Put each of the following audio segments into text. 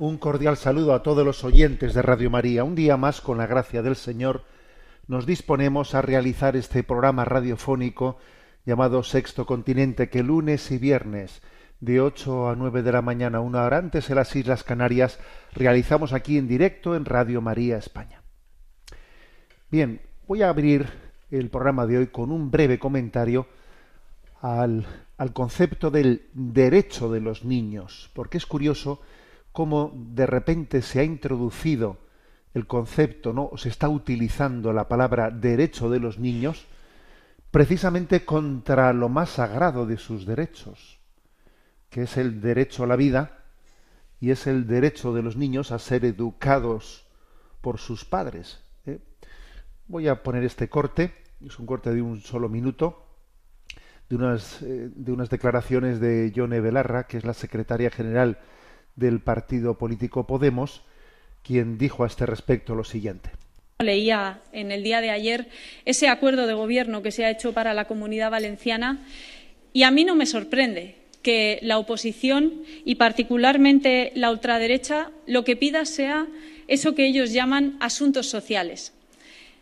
Un cordial saludo a todos los oyentes de Radio María. Un día más, con la gracia del Señor, nos disponemos a realizar este programa radiofónico llamado Sexto Continente, que lunes y viernes, de 8 a 9 de la mañana, una hora antes en las Islas Canarias, realizamos aquí en directo en Radio María España. Bien, voy a abrir el programa de hoy con un breve comentario al, al concepto del derecho de los niños, porque es curioso cómo de repente se ha introducido el concepto, ¿no? se está utilizando la palabra derecho de los niños precisamente contra lo más sagrado de sus derechos, que es el derecho a la vida y es el derecho de los niños a ser educados por sus padres. ¿eh? Voy a poner este corte, es un corte de un solo minuto, de unas, eh, de unas declaraciones de Yone Belarra, que es la secretaria general del partido político Podemos, quien dijo a este respecto lo siguiente. Leía en el día de ayer ese acuerdo de gobierno que se ha hecho para la comunidad valenciana y a mí no me sorprende que la oposición y particularmente la ultraderecha lo que pida sea eso que ellos llaman asuntos sociales.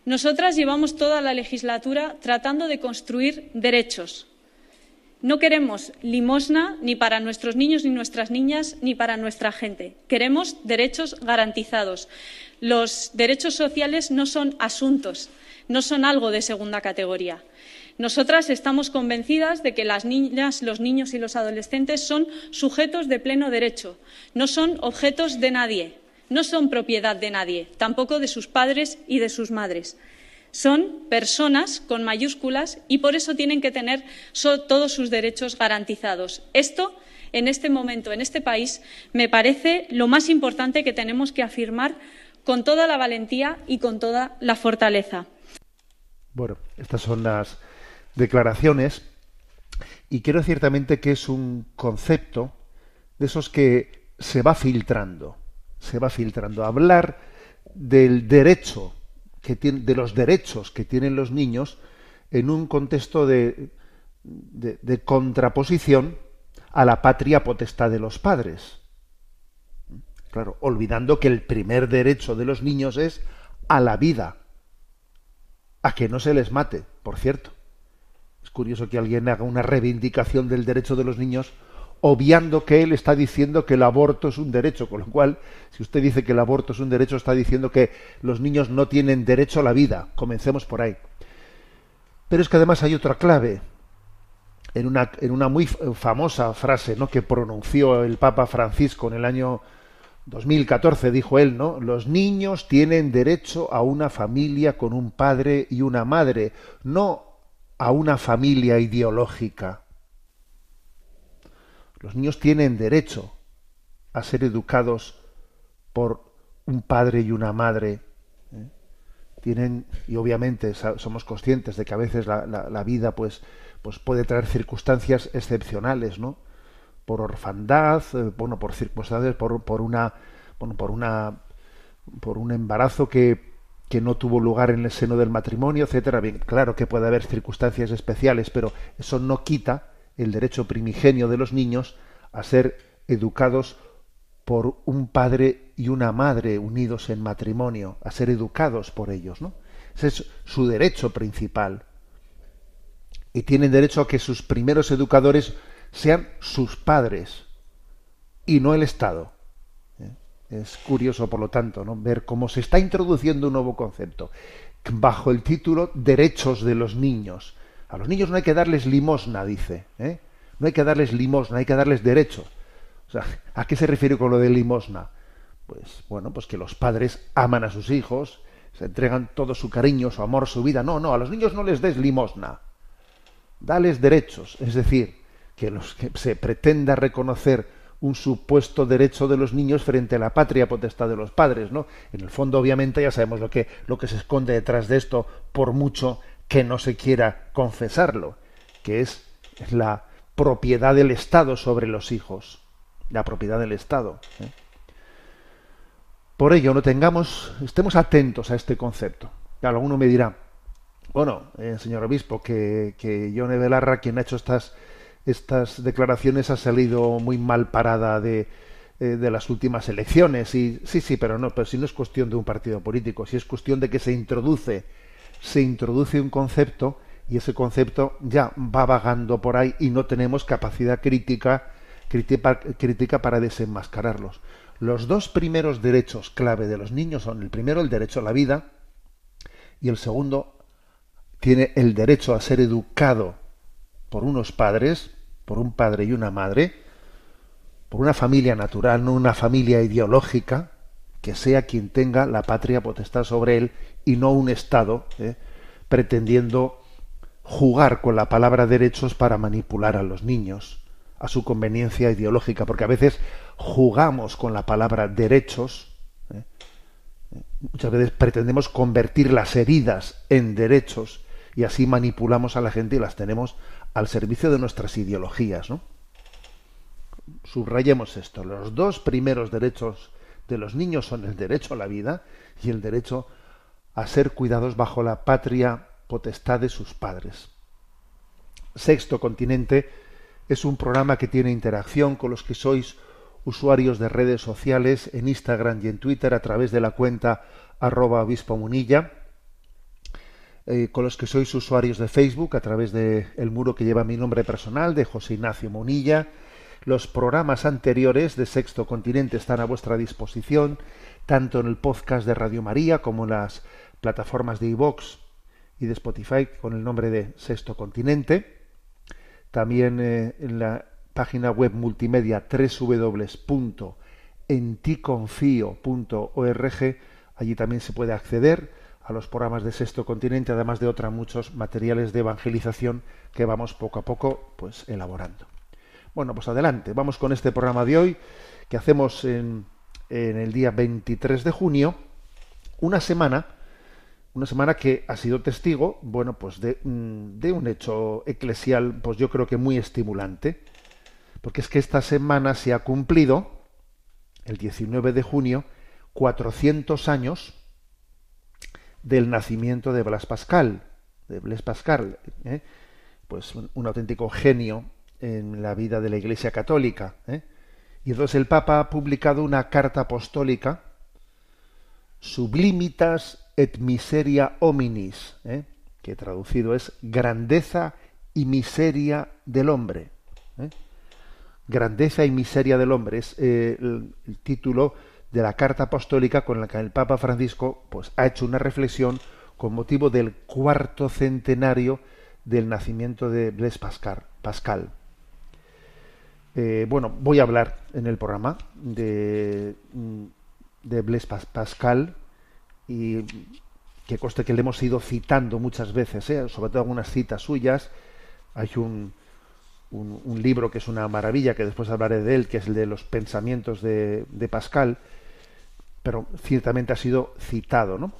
Nosotras llevamos toda la legislatura tratando de construir derechos, no queremos limosna ni para nuestros niños ni nuestras niñas ni para nuestra gente. Queremos derechos garantizados. Los derechos sociales no son asuntos, no son algo de segunda categoría. Nosotras estamos convencidas de que las niñas, los niños y los adolescentes son sujetos de pleno derecho, no son objetos de nadie, no son propiedad de nadie, tampoco de sus padres y de sus madres. Son personas con mayúsculas y por eso tienen que tener todos sus derechos garantizados. Esto, en este momento, en este país, me parece lo más importante que tenemos que afirmar con toda la valentía y con toda la fortaleza. Bueno, estas son las declaraciones y creo ciertamente que es un concepto de esos que se va filtrando, se va filtrando. Hablar del derecho de los derechos que tienen los niños en un contexto de, de, contraposición a la patria potestad de los padres. Claro, olvidando que el primer derecho de los niños es a la vida, a que no se les mate, por cierto. Es curioso que alguien haga una reivindicación del derecho de los niños obviando que él está diciendo que el aborto es un derecho, con lo cual, si usted dice que el aborto es un derecho, está diciendo que los niños no tienen derecho a la vida. Comencemos por ahí. Pero es que además hay otra clave. En una, en una muy famosa frase ¿no? que pronunció el Papa Francisco en el año 2014, dijo él, ¿no? Los niños tienen derecho a una familia con un padre y una madre, no a una familia ideológica. Los niños tienen derecho a ser educados por un padre y una madre. ¿eh? Tienen, y obviamente somos conscientes de que a veces la, vida pues, pues puede traer circunstancias excepcionales, ¿no? Por orfandad, eh, bueno, por circunstancias, por, por una, bueno, por una, por un embarazo que, que no tuvo lugar en el seno del matrimonio, etcétera. Bien, claro que puede haber circunstancias especiales, pero eso no quita el derecho primigenio de los niños a ser educados por un padre y una madre unidos en matrimonio, a ser educados por ellos, ¿no? Ese es su derecho principal. Y tienen derecho a que sus primeros educadores sean sus padres y no el Estado. ¿eh? Es curioso, por lo tanto, ¿no? ver cómo se está introduciendo un nuevo concepto bajo el título Derechos de los niños. A los niños no hay que darles limosna, dice. ¿eh? No hay que darles limosna, hay que darles derecho. ¿a qué se refiere con lo de limosna? pues bueno, pues que los padres aman a sus hijos, se entregan todo su cariño, su amor, su vida. No, no, a los niños no les des limosna. Dales derechos, es decir, que los que se pretenda reconocer un supuesto derecho de los niños frente a la patria potestad de los padres, ¿no? En el fondo, obviamente, ya sabemos lo que, lo que se esconde detrás de esto, por mucho que no se quiera confesarlo, que es la propiedad del Estado sobre los hijos, la propiedad del Estado. ¿eh? Por ello, no tengamos, estemos atentos a este concepto. Alguno me dirá, bueno, eh, señor obispo, que, que Yone Belarra, quien ha hecho estas, estas declaraciones, ha salido muy mal parada de, eh, de las últimas elecciones. Y sí, sí, pero no, pero si no es cuestión de un partido político, si es cuestión de que se introduce, se introduce un concepto y ese concepto ya va vagando por ahí y no tenemos capacidad crítica, crítica, crítica para desenmascararlos. Los dos primeros derechos clave de los niños son el primero el derecho a la vida y el segundo tiene el derecho a ser educado por unos padres, por un padre y una madre, por una familia natural, no una familia ideológica, que sea quien tenga la patria potestad sobre él y no un Estado ¿eh? pretendiendo jugar con la palabra derechos para manipular a los niños a su conveniencia ideológica, porque a veces jugamos con la palabra derechos, ¿eh? muchas veces pretendemos convertir las heridas en derechos y así manipulamos a la gente y las tenemos al servicio de nuestras ideologías. Subrayemos esto, los dos primeros derechos de los niños son el derecho a la vida y el derecho a ser cuidados bajo la patria potestad de sus padres. Sexto Continente es un programa que tiene interacción con los que sois usuarios de redes sociales en Instagram y en Twitter a través de la cuenta arroba obispo munilla, eh, con los que sois usuarios de Facebook a través del el muro que lleva mi nombre personal de José Ignacio Munilla. Los programas anteriores de Sexto Continente están a vuestra disposición, tanto en el podcast de Radio María como en las plataformas de iVox y de Spotify con el nombre de Sexto Continente también eh, en la página web multimedia www.enticonfio.org. Allí también se puede acceder a los programas de Sexto Continente, además de otros muchos materiales de evangelización que vamos poco a poco pues elaborando. Bueno, pues adelante, vamos con este programa de hoy que hacemos en el día 23 de junio, una semana una semana que ha sido testigo, bueno, pues de, mm, de, un hecho eclesial, pues yo creo que muy estimulante, porque es que esta semana se ha cumplido, el 19 de junio, 400 años del nacimiento de Blas Pascal, de Pascal, ¿eh? pues un, un, auténtico genio en la vida de la Iglesia Católica. ¿eh? Y entonces el Papa ha publicado una carta apostólica, Sublimitas et miseria hominis, ¿eh? que traducido es grandeza y miseria del hombre. ¿eh? Grandeza y miseria del hombre es eh, el, título de la carta apostólica con la que el Papa Francisco pues, ha hecho una reflexión con motivo del cuarto centenario del nacimiento de Blaise Pascal. Bueno, voy a hablar en el programa de, de Blaise Pascal, y que coste que le hemos ido citando muchas veces, ¿eh? sobre todo algunas citas suyas. Hay un, un, libro que es una maravilla, que después hablaré de él, que es el de los pensamientos de, Pascal, pero ciertamente ha sido citado, ¿no?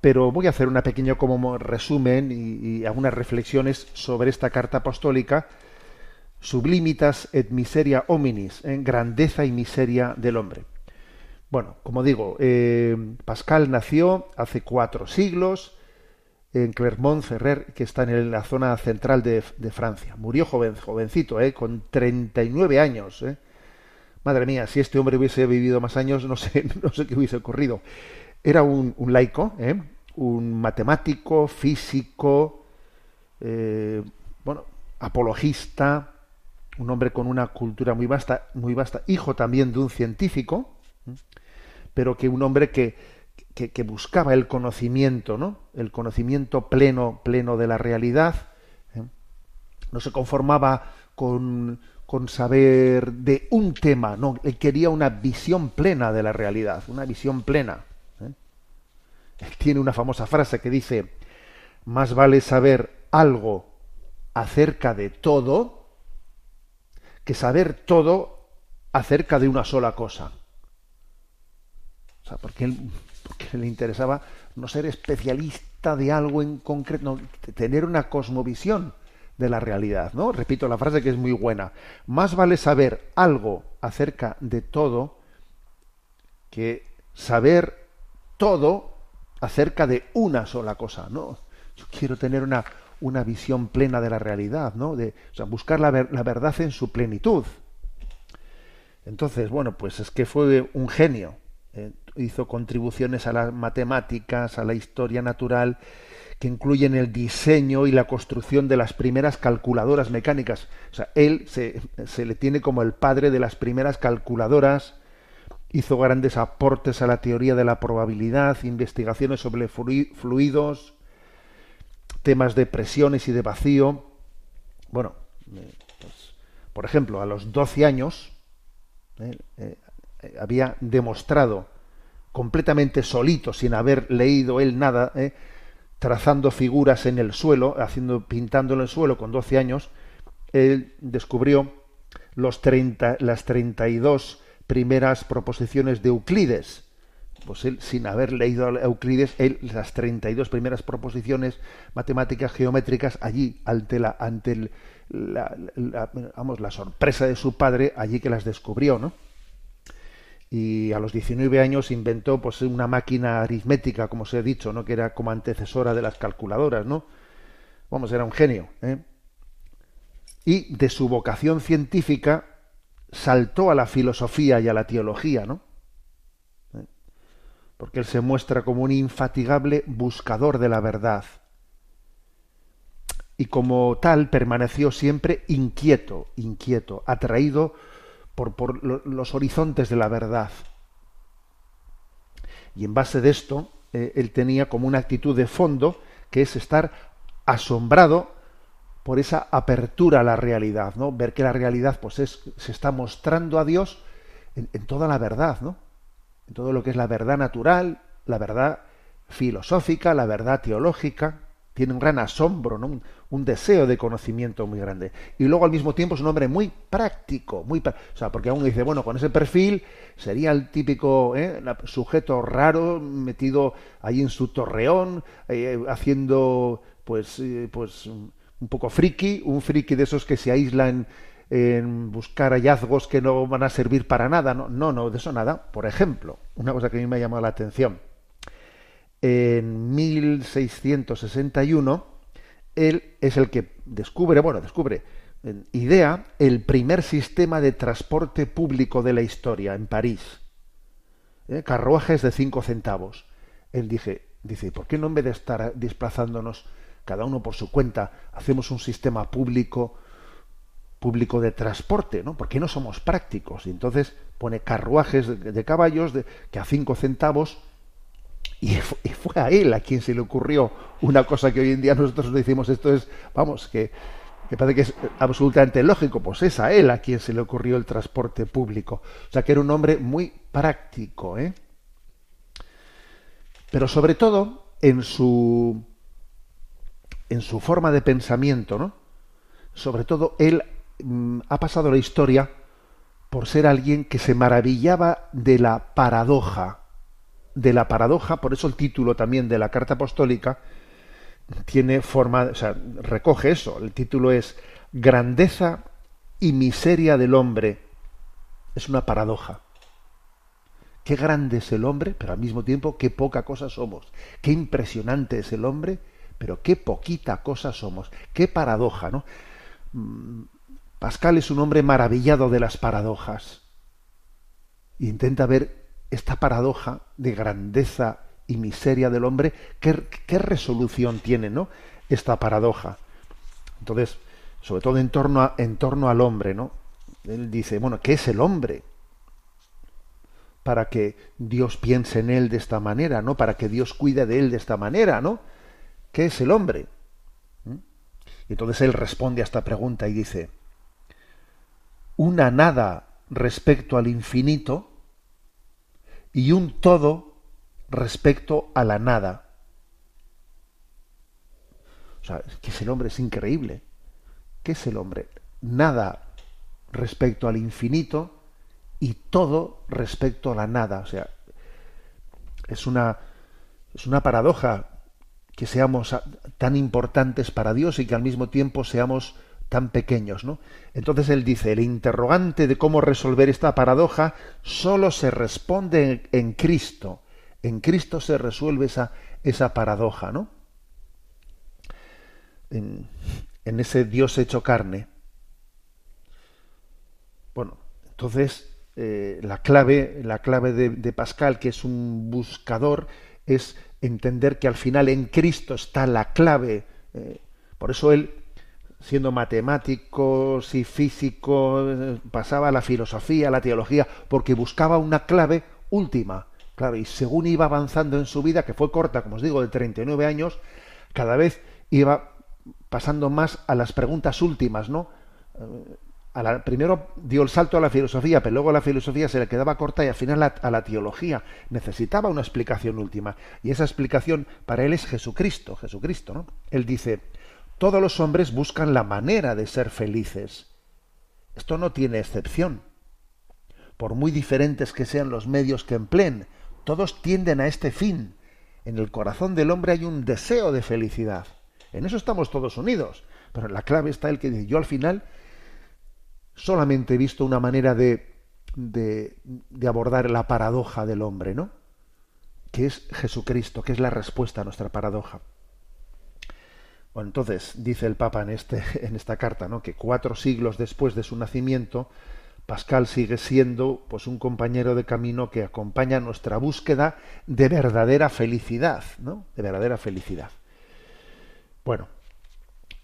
Pero voy a hacer una pequeña como resumen y, y algunas reflexiones sobre esta carta apostólica, Sublimitas et miseria hominis, en ¿eh? grandeza y miseria del hombre. Bueno, como digo, eh, Pascal nació hace cuatro siglos en Clermont-Ferrer, que está en la zona central de, Francia. Murió joven, jovencito, eh, con 39 años. Eh. Madre mía, si este hombre hubiese vivido más años, no sé, no sé qué hubiese ocurrido. Era un, un laico, un matemático, físico, bueno, apologista, un hombre con una cultura muy vasta, muy vasta, hijo también de un científico pero que un hombre que, que, buscaba el conocimiento, ¿no? El conocimiento pleno, pleno de la realidad. ¿eh? No se conformaba con, con saber de un tema, no, él quería una visión plena de la realidad, una visión plena. ¿eh? Él tiene una famosa frase que dice, más vale saber algo acerca de todo que saber todo acerca de una sola cosa. Porque, le interesaba no ser especialista de algo en concreto, tener una cosmovisión de la realidad, ¿no? Repito la frase que es muy buena. Más vale saber algo acerca de todo que saber todo acerca de una sola cosa, ¿no? Yo quiero tener una, una visión plena de la realidad, ¿no? De, o sea, buscar la verdad en su plenitud. Entonces, bueno, pues es que fue un genio. Eh, hizo contribuciones a las matemáticas, a la historia natural, que incluyen el diseño y la construcción de las primeras calculadoras mecánicas. O sea, él se, se le tiene como el padre de las primeras calculadoras, hizo grandes aportes a la teoría de la probabilidad, investigaciones sobre fluidos, temas de presiones y de vacío. Bueno, eh, pues, por ejemplo, a los 12 años eh, había demostrado completamente solito, sin haber leído él nada, trazando figuras en el suelo, haciendo, pintando en el suelo con 12 años, él descubrió los 30, las 32 primeras proposiciones de Euclides pues él, sin haber leído a Euclides, él, las 32 primeras proposiciones matemáticas geométricas, allí, ante la, ante la, vamos, la sorpresa de su padre, allí que las descubrió, ¿no? Y a los 19 años inventó pues una máquina aritmética, como se ha dicho, ¿no? Que era como antecesora de las calculadoras, ¿no? Vamos, era un genio, ¿eh? Y de su vocación científica saltó a la filosofía y a la teología, ¿no? porque él se muestra como un infatigable buscador de la verdad. Y como tal permaneció siempre inquieto, inquieto, atraído por, los horizontes de la verdad. Y en base de esto, eh, él tenía como una actitud de fondo, que es estar asombrado por esa apertura a la realidad, ¿no? Ver que la realidad pues es, se está mostrando a Dios en, en toda la verdad, ¿no? todo lo que es la verdad natural, la verdad filosófica, la verdad teológica, tiene un gran asombro, ¿no? Un, deseo de conocimiento muy grande. Y luego al mismo tiempo es un hombre muy práctico, muy o sea, porque uno dice, bueno, con ese perfil sería el típico ¿eh? sujeto raro metido ahí en su torreón, eh, haciendo pues, eh, pues un poco friki, un friki de esos que se aíslan en buscar hallazgos que no van a servir para nada. No, no, no, de eso nada. Por ejemplo, una cosa que a mí me ha llamado la atención. En 1661, él es el que descubre, bueno, descubre, idea el primer sistema de transporte público de la historia en París. ¿Eh? Carruajes de cinco centavos. Él dije, dice, ¿por qué no en vez de estar desplazándonos cada uno por su cuenta, hacemos un sistema público público de transporte, ¿no? Porque no somos prácticos. Y entonces pone carruajes de, caballos de, que a cinco centavos y fue, a él a quien se le ocurrió una cosa que hoy en día nosotros decimos esto es, vamos, que, parece que es absolutamente lógico, pues es a él a quien se le ocurrió el transporte público. O sea que era un hombre muy práctico, ¿eh? Pero sobre todo en su en su forma de pensamiento, ¿no? Sobre todo él Mm, ha pasado la historia por ser alguien que se maravillaba de la paradoja, de la paradoja, por eso el título también de la carta apostólica tiene forma, o sea, recoge eso, el título es Grandeza y miseria del hombre. Es una paradoja. Qué grande es el hombre, pero al mismo tiempo qué poca cosa somos. Qué impresionante es el hombre, pero qué poquita cosa somos. Qué paradoja, ¿no? Mm, Pascal es un hombre maravillado de las paradojas. Intenta ver esta paradoja de grandeza y miseria del hombre, qué, resolución tiene, ¿no? Esta paradoja. Entonces, sobre todo en torno, en torno al hombre, ¿no? Él dice, bueno, ¿qué es el hombre? Para que Dios piense en él de esta manera, ¿no? Para que Dios cuide de él de esta manera, ¿no? ¿Qué es el hombre? ¿Mm? Y entonces él responde a esta pregunta y dice, una nada respecto al infinito y un todo respecto a la nada. O sea, que es el hombre, es increíble. ¿Qué es el hombre? Nada respecto al infinito y todo respecto a la nada. O sea, es una, es una paradoja que seamos tan importantes para Dios y que al mismo tiempo seamos tan pequeños, ¿no? Entonces él dice, el interrogante de cómo resolver esta paradoja solo se responde en, Cristo. En Cristo se resuelve esa, esa paradoja, ¿no? En, ese Dios hecho carne. Bueno, entonces eh, la clave, la clave de, Pascal, que es un buscador, es entender que al final en Cristo está la clave. Eh, por eso él siendo matemático, y físico, pasaba a la filosofía, a la teología, porque buscaba una clave última. Claro, y según iba avanzando en su vida, que fue corta, como os digo, de 39 años, cada vez iba pasando más a las preguntas últimas, ¿no? Eh, a la, primero dio el salto a la filosofía, pero luego la filosofía se le quedaba corta y al final a la teología necesitaba una explicación última. Y esa explicación para él es Jesucristo, Jesucristo, ¿no? Él dice, todos los hombres buscan la manera de ser felices. Esto no tiene excepción. Por muy diferentes que sean los medios que empleen, todos tienden a este fin. En el corazón del hombre hay un deseo de felicidad. En eso estamos todos unidos. Pero la clave está el que dice, yo al final solamente he visto una manera de, de, de abordar la paradoja del hombre, ¿no? Que es Jesucristo, que es la respuesta a nuestra paradoja. Entonces dice el Papa en, este, en esta carta, ¿no? que cuatro siglos después de su nacimiento, Pascal sigue siendo pues un compañero de camino que acompaña nuestra búsqueda de verdadera felicidad, ¿no? De verdadera felicidad. Bueno,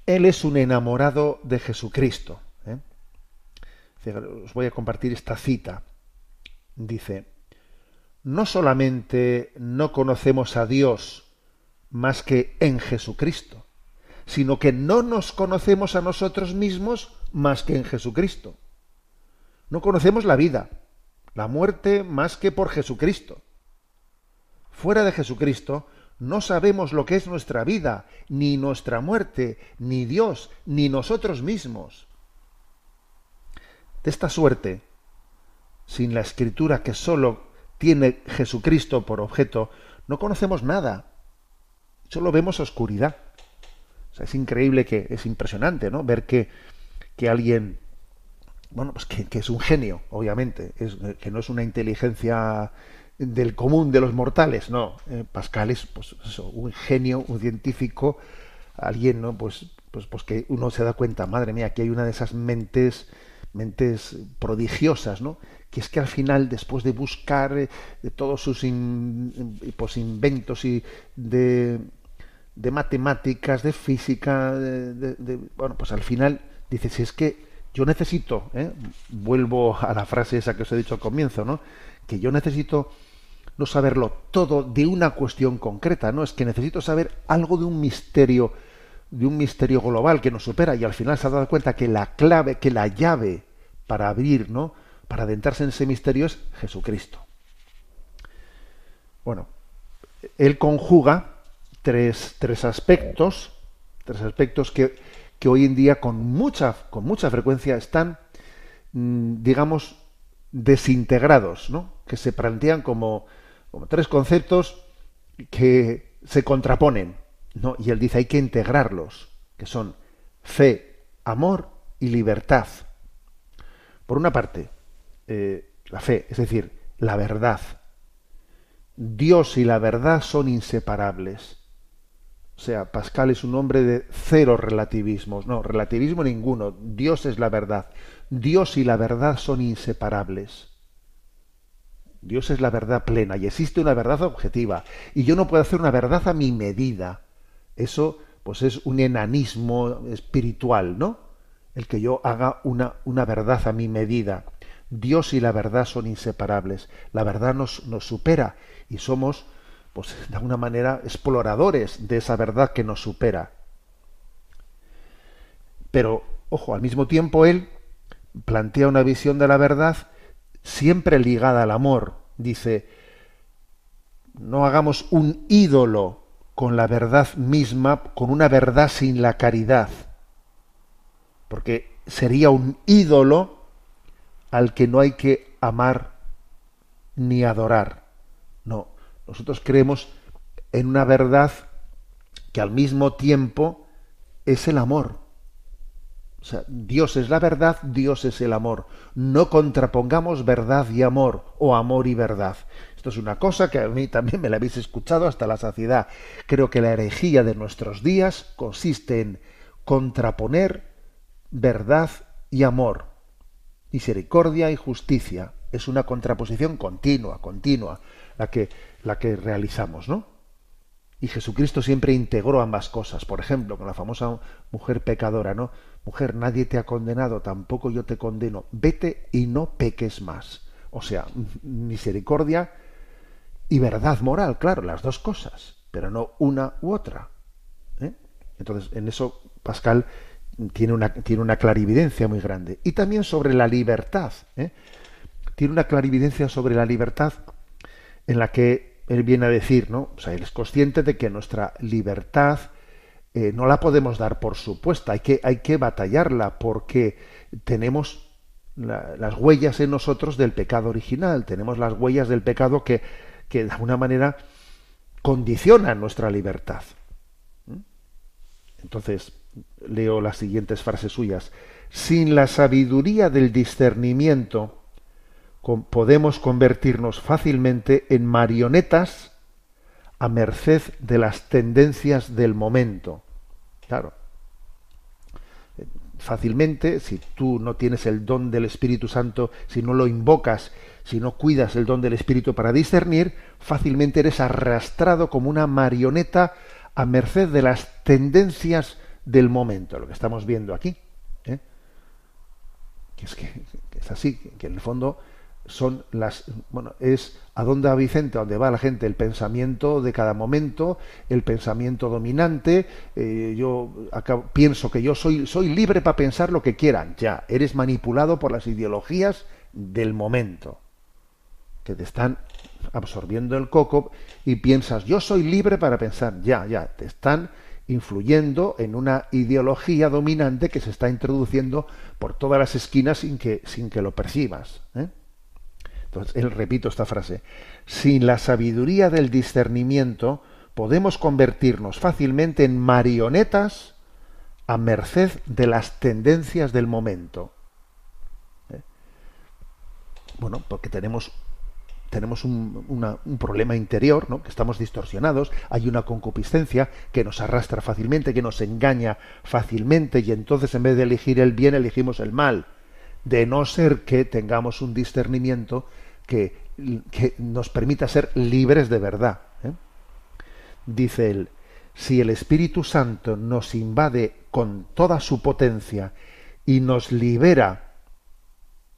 él es un enamorado de Jesucristo. ¿eh? Os voy a compartir esta cita. Dice: No solamente no conocemos a Dios más que en Jesucristo, sino que no nos conocemos a nosotros mismos más que en Jesucristo. No conocemos la vida, la muerte más que por Jesucristo. Fuera de Jesucristo no sabemos lo que es nuestra vida, ni nuestra muerte, ni Dios, ni nosotros mismos. De esta suerte, sin la escritura que sólo tiene Jesucristo por objeto, no conocemos nada, solo vemos oscuridad es increíble que, es impresionante, ¿no? Ver que, que alguien, bueno, pues que, es un genio, obviamente, que no es una inteligencia del común de los mortales, no. Eh, Pascal es pues, un genio, un científico, alguien, ¿no? Pues, pues, pues que uno se da cuenta, madre mía, que hay una de esas mentes, mentes prodigiosas, ¿no? Que es que al final, después de buscar eh, de todos sus pues, inventos y de de matemáticas, de física, de, bueno, pues al final dice, si es que yo necesito, ¿eh? vuelvo a la frase esa que os he dicho al comienzo, ¿no? Que yo necesito no saberlo todo de una cuestión concreta, ¿no? Es que necesito saber algo de un misterio, de un misterio global que nos supera y al final se ha dado cuenta que la clave, que la llave para abrir, ¿no? Para adentrarse en ese misterio es Jesucristo. Bueno, él conjuga tres, aspectos, tres aspectos que, que, hoy en día con mucha, con mucha frecuencia están, mm, digamos, desintegrados, ¿no? que se plantean como, como tres conceptos que se contraponen. ¿no? Y él dice hay que integrarlos, que son fe, amor y libertad. Por una parte, eh, la fe, es decir, la verdad. Dios y la verdad son inseparables. O sea, Pascal es un hombre de cero relativismos, no, relativismo ninguno. Dios es la verdad. Dios y la verdad son inseparables. Dios es la verdad plena y existe una verdad objetiva. Y yo no puedo hacer una verdad a mi medida. Eso, pues es un enanismo espiritual, ¿no? El que yo haga una, una verdad a mi medida. Dios y la verdad son inseparables. La verdad nos, nos supera y somos pues de alguna manera exploradores de esa verdad que nos supera. Pero, ojo, al mismo tiempo él plantea una visión de la verdad siempre ligada al amor. Dice, no hagamos un ídolo con la verdad misma, con una verdad sin la caridad. Porque sería un ídolo al que no hay que amar ni adorar. No, nosotros creemos en una verdad que al mismo tiempo es el amor. O sea, Dios es la verdad, Dios es el amor. No contrapongamos verdad y amor o amor y verdad. Esto es una cosa que a mí también me la habéis escuchado hasta la saciedad. Creo que la herejía de nuestros días consiste en contraponer verdad y amor, misericordia y justicia. Es una contraposición continua, continua, la que, la que realizamos, ¿no? Y Jesucristo siempre integró ambas cosas. Por ejemplo, con la famosa mujer pecadora, ¿no? Mujer, nadie te ha condenado, tampoco yo te condeno. Vete y no peques más. O sea, misericordia y verdad moral, claro, las dos cosas, pero no una u otra. ¿eh? Entonces, en eso Pascal tiene una, tiene una clarividencia muy grande. Y también sobre la libertad. ¿eh? Tiene una clarividencia sobre la libertad en la que él viene a decir, ¿no? O sea, él es consciente de que nuestra libertad eh, no la podemos dar por supuesta, hay que, hay que batallarla porque tenemos las huellas en nosotros del pecado original, tenemos las huellas del pecado que, que de alguna manera condicionan nuestra libertad. ¿Mm? Entonces, leo las siguientes frases suyas. Sin la sabiduría del discernimiento, podemos convertirnos fácilmente en marionetas a merced de las tendencias del momento. Claro. Fácilmente, si tú no tienes el don del Espíritu Santo, si no lo invocas, si no cuidas el don del Espíritu para discernir, fácilmente eres arrastrado como una marioneta a merced de las tendencias del momento, lo que estamos viendo aquí. ¿eh? Que es que, es así, que en el fondo son las bueno es a dónde va Vicente a dónde va la gente el pensamiento de cada momento el pensamiento dominante. Eh, yo pienso que yo soy soy libre para pensar lo que quieran. Ya eres manipulado por las ideologías del momento que te están absorbiendo el coco y piensas yo soy libre para pensar. Ya ya te están influyendo en una ideología dominante que se está introduciendo por todas las esquinas sin que sin que lo percibas ¿eh? Él repito esta frase, sin la sabiduría del discernimiento podemos convertirnos fácilmente en marionetas a merced de las tendencias del momento. ¿Eh? Bueno, porque tenemos tenemos un, un, problema interior, ¿no? que estamos distorsionados, hay una concupiscencia que nos arrastra fácilmente, que nos engaña fácilmente, y entonces en vez de elegir el bien, elegimos el mal de no ser que tengamos un discernimiento que, nos permita ser libres de verdad. ¿eh? Dice él, si el Espíritu Santo nos invade con toda su potencia y nos libera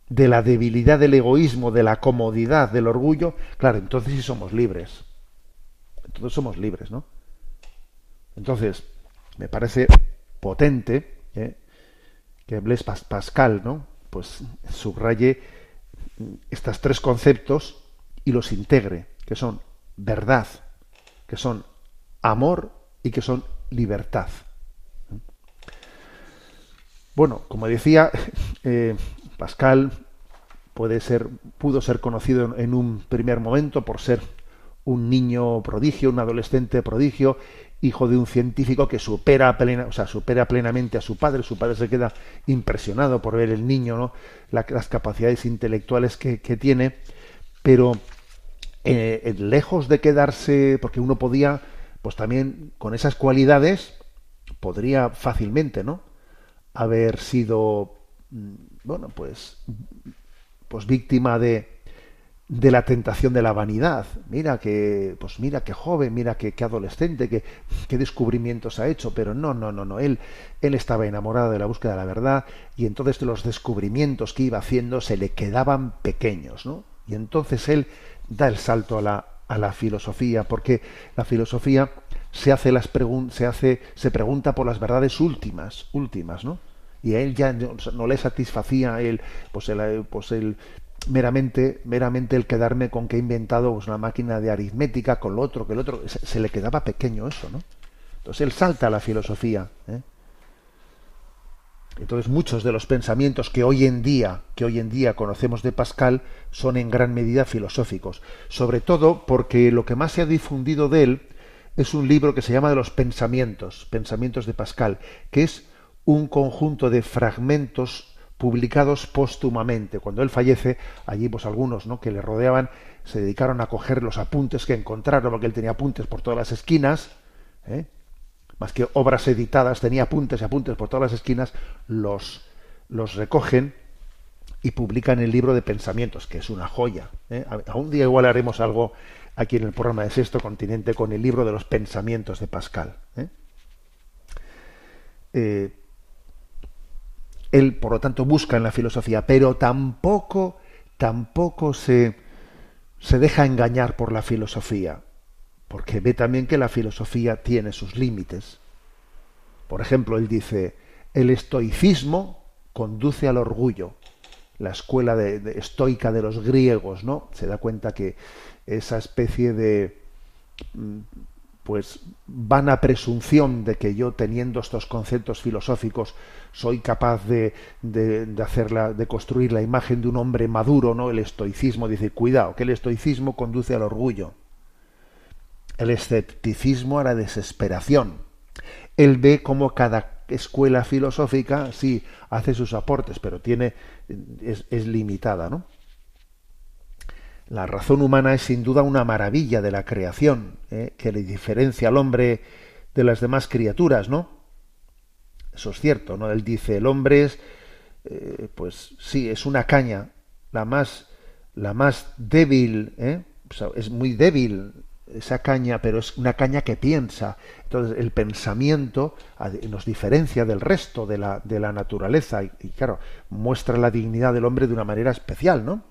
de la debilidad del egoísmo, de la comodidad, del orgullo, claro, entonces sí somos libres. Entonces somos libres, ¿no? Entonces, me parece potente ¿eh? que Blaise Pascal, ¿no? pues subraye estos tres conceptos y los integre, que son verdad, que son amor y que son libertad. Bueno, como decía, eh, Pascal puede ser, pudo ser conocido en un primer momento por ser un niño prodigio, un adolescente prodigio, hijo de un científico que supera, plena, o sea, supera plenamente a su padre, su padre se queda impresionado por ver el niño, ¿no? las capacidades intelectuales que, tiene, pero eh, lejos de quedarse, porque uno podía, pues también con esas cualidades, podría fácilmente, ¿no? haber sido, mm, bueno, pues, pues víctima de, de la tentación de la vanidad. Mira que, pues mira qué joven, mira qué, adolescente, qué, qué, descubrimientos ha hecho, pero no, no, no, no. Él, él estaba enamorado de la búsqueda de la verdad y entonces los descubrimientos que iba haciendo se le quedaban pequeños, ¿no? Y entonces él da el salto a la, a la filosofía, porque la filosofía se hace las se hace, se pregunta por las verdades últimas, últimas, ¿no? y a él ya no, le satisfacía el, pues el, pues el meramente, meramente el quedarme con que he inventado pues, una máquina de aritmética con lo otro, que el otro, se, le quedaba pequeño eso, ¿no? Entonces él salta a la filosofía. ¿eh? Entonces muchos de los pensamientos que hoy en día, que hoy en día conocemos de Pascal, son en gran medida filosóficos. Sobre todo porque lo que más se ha difundido de él es un libro que se llama de los pensamientos, pensamientos de Pascal, que es un conjunto de fragmentos publicados póstumamente. Cuando él fallece, allí pues algunos ¿no? que le rodeaban se dedicaron a coger los apuntes que encontraron, porque él tenía apuntes por todas las esquinas, ¿eh? más que obras editadas, tenía apuntes y apuntes por todas las esquinas, los, los recogen y publican el libro de pensamientos, que es una joya. ¿eh? A, un día igual haremos algo aquí en el programa de Sexto Continente con el libro de los pensamientos de Pascal. ¿eh? Él, por lo tanto, busca en la filosofía, pero tampoco, tampoco se, se deja engañar por la filosofía, porque ve también que la filosofía tiene sus límites. Por ejemplo, él dice, el estoicismo conduce al orgullo. La escuela de, estoica de los griegos, ¿no? Se da cuenta que esa especie de mm, pues vana presunción de que yo teniendo estos conceptos filosóficos soy capaz de, de, hacerla, de construir la imagen de un hombre maduro, ¿no? El estoicismo dice, cuidado, que el estoicismo conduce al orgullo. El escepticismo a la desesperación. Él ve como cada escuela filosófica sí hace sus aportes, pero tiene es limitada, ¿no? La razón humana es sin duda una maravilla de la creación, ¿eh? que le diferencia al hombre de las demás criaturas, ¿no? Eso es cierto, ¿no? Él dice, el hombre es, eh, pues sí, es una caña, la más, la más débil, ¿eh? es muy débil esa caña, pero es una caña que piensa. Entonces, el pensamiento nos diferencia del resto de la, de la naturaleza y, y, claro, muestra la dignidad del hombre de una manera especial, ¿no?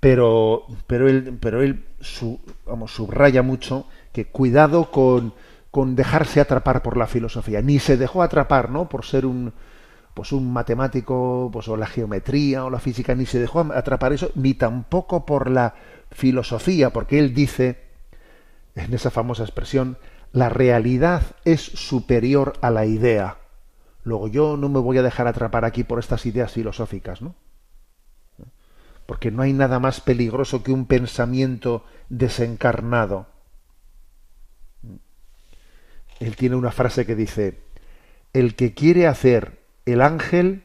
Pero, pero él, pero él su, vamos, subraya mucho que cuidado con, con dejarse atrapar por la filosofía. Ni se dejó atrapar, ¿no? Por ser un, pues un matemático, pues o la geometría o la física, ni se dejó atrapar eso, ni tampoco por la filosofía, porque él dice, en esa famosa expresión, la realidad es superior a la idea. Luego yo no me voy a dejar atrapar aquí por estas ideas filosóficas, ¿no? Porque no hay nada más peligroso que un pensamiento desencarnado. Él tiene una frase que dice, el que quiere hacer el ángel,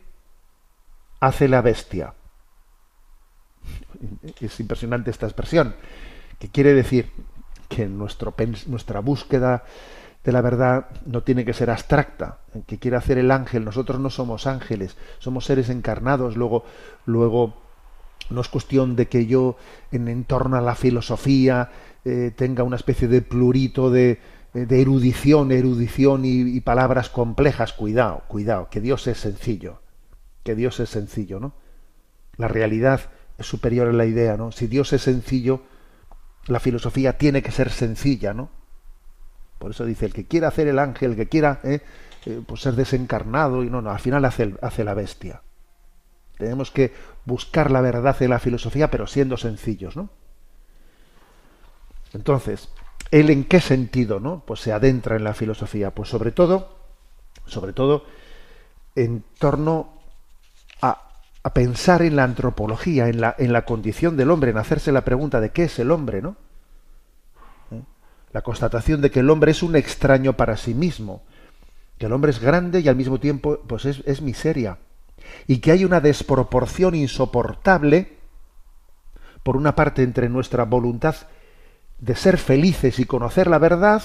hace la bestia. Es impresionante esta expresión, que quiere decir que nuestra búsqueda de la verdad no tiene que ser abstracta, que quiere hacer el ángel, nosotros no somos ángeles, somos seres encarnados, luego, luego no es cuestión de que yo, en, torno a la filosofía, eh, tenga una especie de plurito de, de erudición, erudición y, palabras complejas. Cuidado, cuidado, que Dios es sencillo. Que Dios es sencillo, ¿no? La realidad es superior a la idea, ¿no? Si Dios es sencillo, la filosofía tiene que ser sencilla, ¿no? Por eso dice, el que quiera hacer el ángel, el que quiera eh, eh, pues ser desencarnado, y no, no, al final hace, hace la bestia. Tenemos que buscar la verdad en la filosofía, pero siendo sencillos, ¿no? Entonces, ¿él en qué sentido, no? Pues se adentra en la filosofía. Pues sobre todo, sobre todo, en torno a, a pensar en la antropología, en la, en la condición del hombre, en hacerse la pregunta de qué es el hombre, ¿no? ¿Eh? La constatación de que el hombre es un extraño para sí mismo, que el hombre es grande y al mismo tiempo, pues es, es miseria y que hay una desproporción insoportable, por una parte, entre nuestra voluntad de ser felices y conocer la verdad,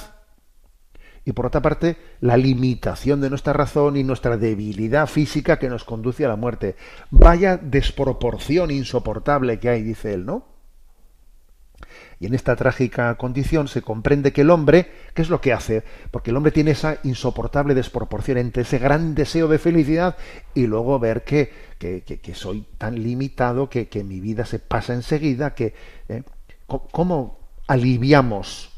y por otra parte, la limitación de nuestra razón y nuestra debilidad física que nos conduce a la muerte. Vaya desproporción insoportable que hay, dice él, ¿no? Y en esta trágica condición se comprende que el hombre, ¿qué es lo que hace? Porque el hombre tiene esa insoportable desproporción entre ese gran deseo de felicidad y luego ver que, que, que, soy tan limitado, que, mi vida se pasa enseguida, que... ¿eh? ¿Cómo aliviamos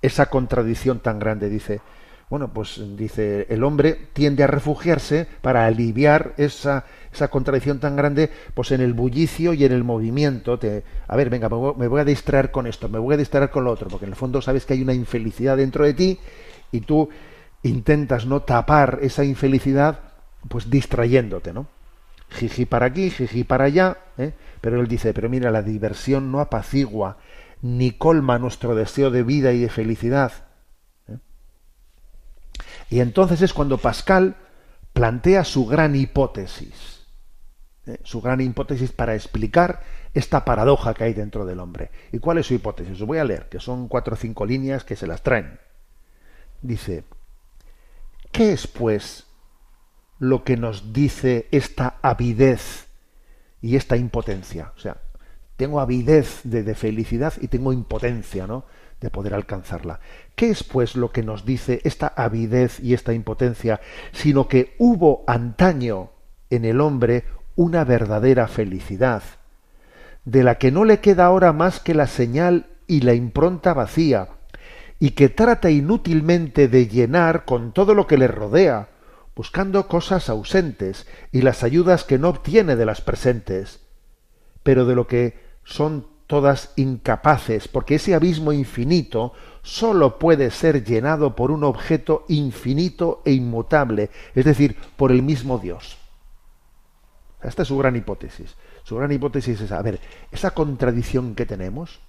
esa contradicción tan grande? Dice, Bueno, pues dice, el hombre tiende a refugiarse para aliviar esa, esa contradicción tan grande, pues en el bullicio y en el movimiento. Te, a ver, venga, me voy a distraer con esto, me voy a distraer con lo otro, porque en el fondo sabes que hay una infelicidad dentro de ti y tú intentas no tapar esa infelicidad, pues distrayéndote, ¿no? Jiji para aquí, jiji para allá, ¿eh? pero él dice, pero mira, la diversión no apacigua ni colma nuestro deseo de vida y de felicidad y entonces es cuando Pascal plantea su gran hipótesis, ¿eh? su gran hipótesis para explicar esta paradoja que hay dentro del hombre. ¿Y cuál es su hipótesis? Os voy a leer, que son cuatro o cinco líneas que se las traen. Dice, ¿qué es pues lo que nos dice esta avidez y esta impotencia? O sea, tengo avidez de, de felicidad y tengo impotencia, ¿no? de poder alcanzarla. ¿Qué es pues lo que nos dice esta avidez y esta impotencia, sino que hubo antaño en el hombre una verdadera felicidad, de la que no le queda ahora más que la señal y la impronta vacía, y que trata inútilmente de llenar con todo lo que le rodea, buscando cosas ausentes y las ayudas que no obtiene de las presentes, pero de lo que son todas incapaces, porque ese abismo infinito sólo puede ser llenado por un objeto infinito e inmutable, es decir, por el mismo Dios. Esta es su gran hipótesis. Su gran hipótesis es, a ver, esa contradicción que tenemos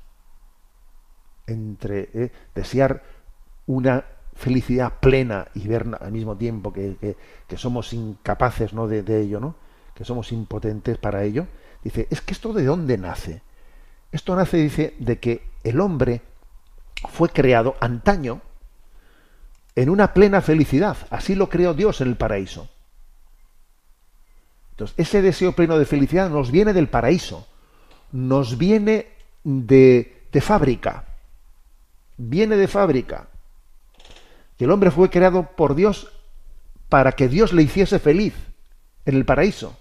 entre eh, desear una felicidad plena y ver al mismo tiempo que, somos incapaces ¿no? de, de ello, ¿no? que somos impotentes para ello, dice, es que esto de dónde nace? Esto nace, dice, de que el hombre fue creado antaño en una plena felicidad. Así lo creó Dios en el paraíso. Entonces, ese deseo pleno de felicidad nos viene del paraíso, nos viene de, de fábrica, viene de fábrica. Y el hombre fue creado por Dios para que Dios le hiciese feliz en el paraíso.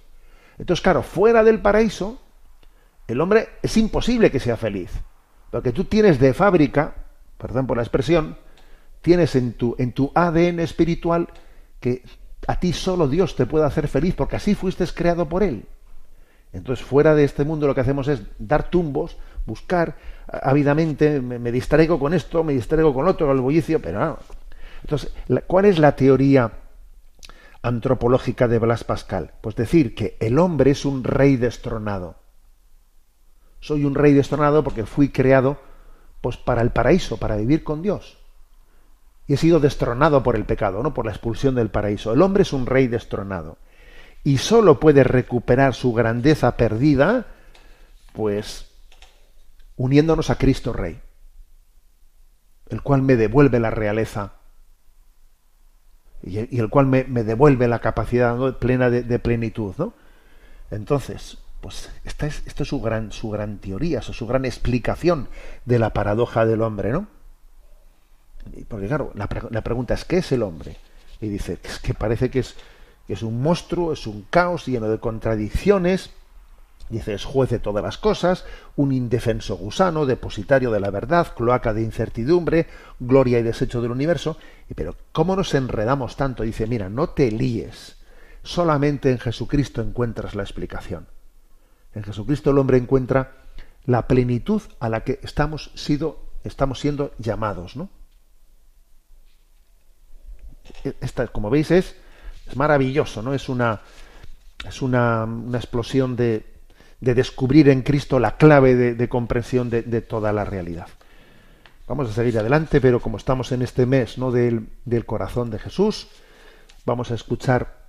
Entonces, claro, fuera del paraíso, el hombre es imposible que sea feliz. Porque tú tienes de fábrica, perdón por la expresión, tienes en tu, en tu ADN espiritual que a ti solo Dios te puede hacer feliz porque así fuiste creado por Él. Entonces, fuera de este mundo lo que hacemos es dar tumbos, buscar ávidamente, me, distraigo con esto, me distraigo con otro, el bullicio, pero no. Entonces, ¿cuál es la teoría antropológica de Blas Pascal? Pues decir que el hombre es un rey destronado soy un rey destronado porque fui creado pues para el paraíso, para vivir con Dios. Y he sido destronado por el pecado, no por la expulsión del paraíso. El hombre es un rey destronado y solo puede recuperar su grandeza perdida pues uniéndonos a Cristo Rey, el cual me devuelve la realeza y el cual me, devuelve la capacidad plena de, plenitud, ¿no? Entonces, pues esta es, es su gran, su gran teoría, su gran explicación de la paradoja del hombre, ¿no? Porque claro, la, pregunta es, ¿qué es el hombre? Y dice, es que parece que es, que es un monstruo, es un caos lleno de contradicciones, Dice, es juez de todas las cosas, un indefenso gusano, depositario de la verdad, cloaca de incertidumbre, gloria y desecho del universo. Y pero, ¿cómo nos enredamos tanto? Dice, mira, no te líes. Solamente en Jesucristo encuentras la explicación. En Jesucristo el hombre encuentra la plenitud a la que estamos, sido, estamos siendo llamados, ¿no? E, esta, como veis, es, es maravilloso, ¿no? Es una, es una, una explosión de, de, descubrir en Cristo la clave de, comprensión de, toda la realidad. Vamos a seguir adelante, pero como estamos en este mes ¿no? del, del corazón de Jesús, vamos a escuchar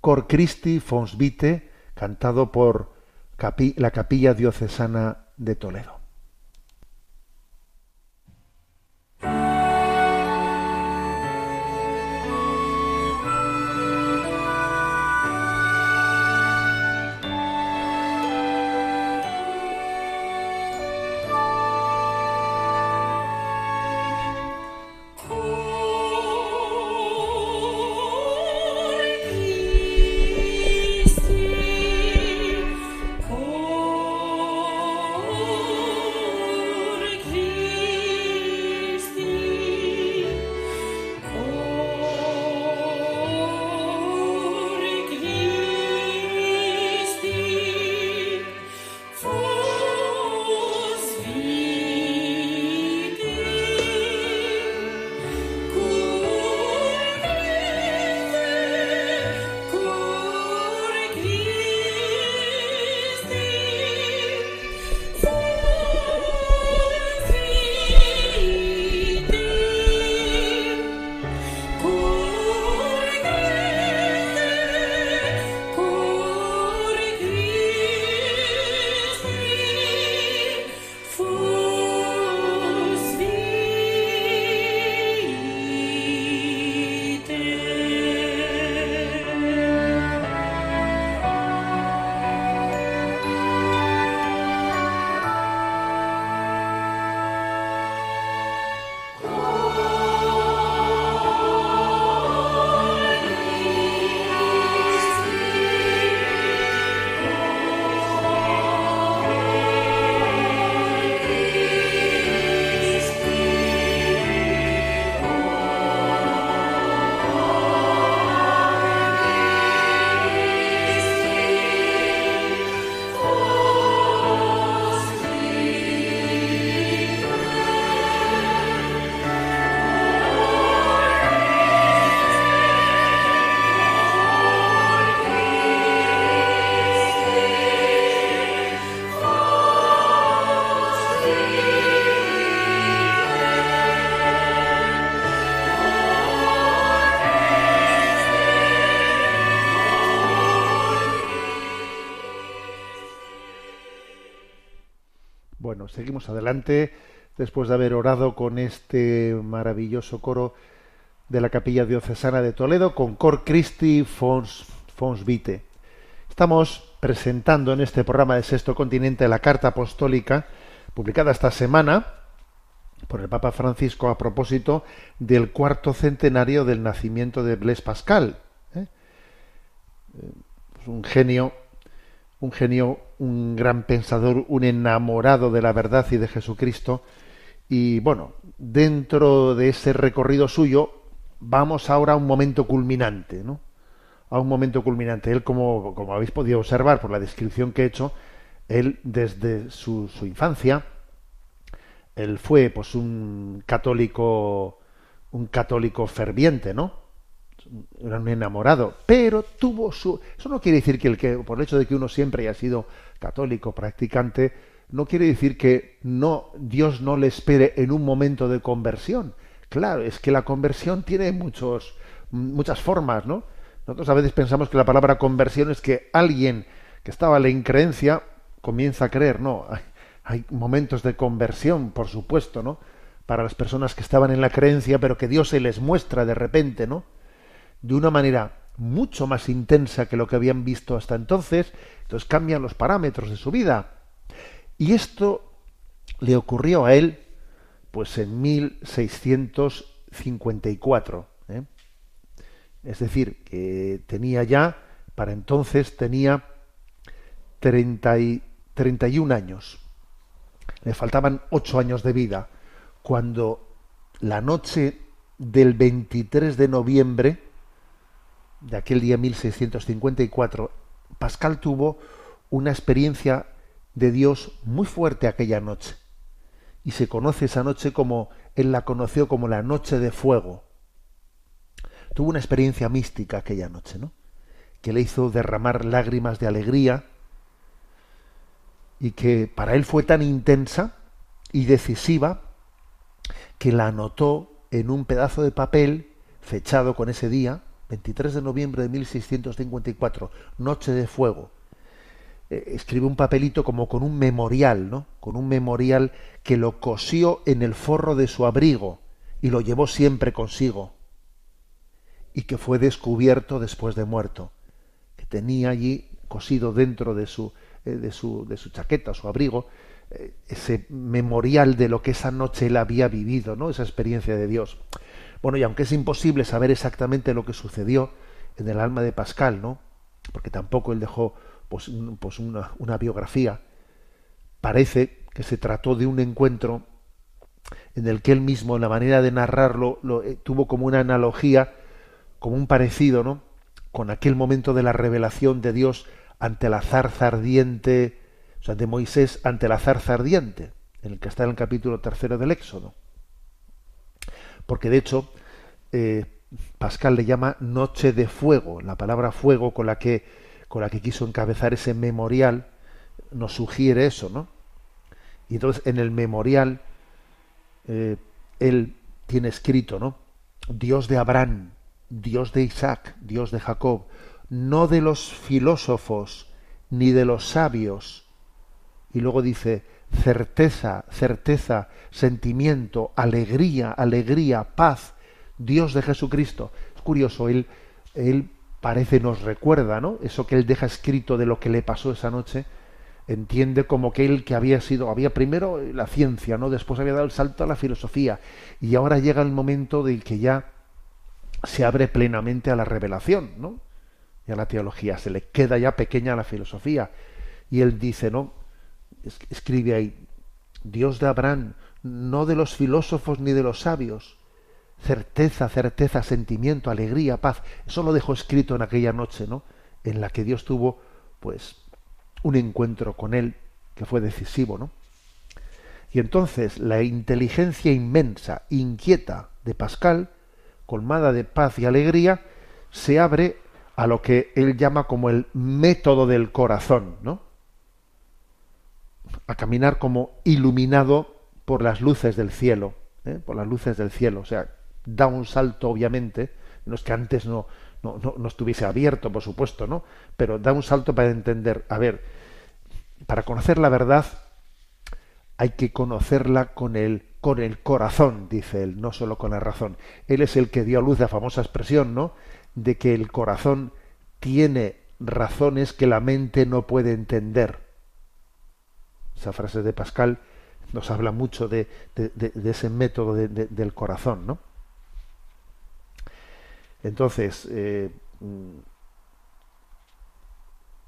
Cor Christi Fons Vite, cantado por la capilla diocesana de Toledo. Seguimos adelante después de haber orado con este maravilloso coro de la Capilla Diocesana de Toledo con Cor Christi Fons, Fons Vite. Estamos presentando en este programa de Sexto Continente la Carta Apostólica publicada esta semana por el Papa Francisco a propósito del cuarto centenario del nacimiento de Blaise Pascal. ¿eh? un genio, un genio, un gran pensador, un enamorado de la verdad y de Jesucristo. Y bueno, dentro de ese recorrido suyo, vamos ahora a un momento culminante, ¿no? A un momento culminante. Él, como, como habéis podido observar por la descripción que he hecho, él desde su, su infancia, él fue pues un católico, un católico ferviente, ¿no? Era un enamorado, pero tuvo su. Eso no quiere decir que el que, por el hecho de que uno siempre haya sido católico, practicante, no quiere decir que no Dios no le espere en un momento de conversión. Claro, es que la conversión tiene muchos, muchas formas, ¿no? Nosotros a veces pensamos que la palabra conversión es que alguien que estaba en la increencia comienza a creer. No, hay, hay momentos de conversión, por supuesto, ¿no? Para las personas que estaban en la creencia, pero que Dios se les muestra de repente, ¿no? De una manera mucho más intensa que lo que habían visto hasta entonces, entonces cambian los parámetros de su vida. Y esto le ocurrió a él pues en 1654. ¿eh? Es decir, que tenía ya, para entonces tenía 30 y, 31 años. Le faltaban 8 años de vida cuando la noche del 23 de noviembre de aquel día 1654, Pascal tuvo una experiencia de Dios muy fuerte aquella noche y se conoce esa noche como él la conoció como la noche de fuego. Tuvo una experiencia mística aquella noche, ¿no? Que le hizo derramar lágrimas de alegría y que para él fue tan intensa y decisiva que la anotó en un pedazo de papel fechado con ese día, 23 de noviembre de 1654, Noche de Fuego, eh, escribe un papelito como con un memorial, ¿no? Con un memorial que lo cosió en el forro de su abrigo y lo llevó siempre consigo y que fue descubierto después de muerto, que tenía allí cosido dentro de su, eh, de su, de su chaqueta, su abrigo, eh, ese memorial de lo que esa noche él había vivido, ¿no? Esa experiencia de Dios. Bueno, y aunque es imposible saber exactamente lo que sucedió en el alma de Pascal, ¿no? Porque tampoco él dejó pues, pues una, biografía, parece que se trató de un encuentro en el que él mismo, en la manera de narrarlo, lo, eh, tuvo como una analogía, como un parecido, ¿no? Con aquel momento de la revelación de Dios ante la zarza ardiente, o sea, de Moisés ante la zarza ardiente, en el que está en el capítulo tercero del Éxodo. Porque de hecho, eh, Pascal le llama noche de fuego, la palabra fuego con la que con la que quiso encabezar ese memorial, nos sugiere eso, ¿no? Y entonces en el memorial eh, él tiene escrito, ¿no? Dios de Abraham, Dios de Isaac, Dios de Jacob, no de los filósofos ni de los sabios. Y luego dice certeza, certeza, sentimiento, alegría, alegría, paz, Dios de Jesucristo. Es curioso, él, él parece nos recuerda, ¿no? Eso que él deja escrito de lo que le pasó esa noche, entiende como que él que había sido, había primero la ciencia, ¿no? Después había dado el salto a la filosofía y ahora llega el momento de que ya se abre plenamente a la revelación, ¿no? Y a la teología, se le queda ya pequeña la filosofía y él dice, ¿no? Escribe ahí, Dios de Abraham, no de los filósofos ni de los sabios, certeza, certeza, sentimiento, alegría, paz. Eso lo dejó escrito en aquella noche, ¿no? En la que Dios tuvo, pues, un encuentro con él que fue decisivo, ¿no? Y entonces la inteligencia inmensa, inquieta de Pascal, colmada de paz y alegría, se abre a lo que él llama como el método del corazón, ¿no? A caminar como iluminado por las luces del cielo, ¿eh? por las luces del cielo. O sea, da un salto, obviamente, no es que antes no, no, no, estuviese abierto, por supuesto, ¿no? Pero da un salto para entender, a ver, para conocer la verdad hay que conocerla con el, con el corazón, dice él, no solo con la razón. Él es el que dio a luz la famosa expresión, ¿no? De que el corazón tiene razones que la mente no puede entender. Esa frase de Pascal nos habla mucho de, ese método del corazón, ¿no? Entonces, eh,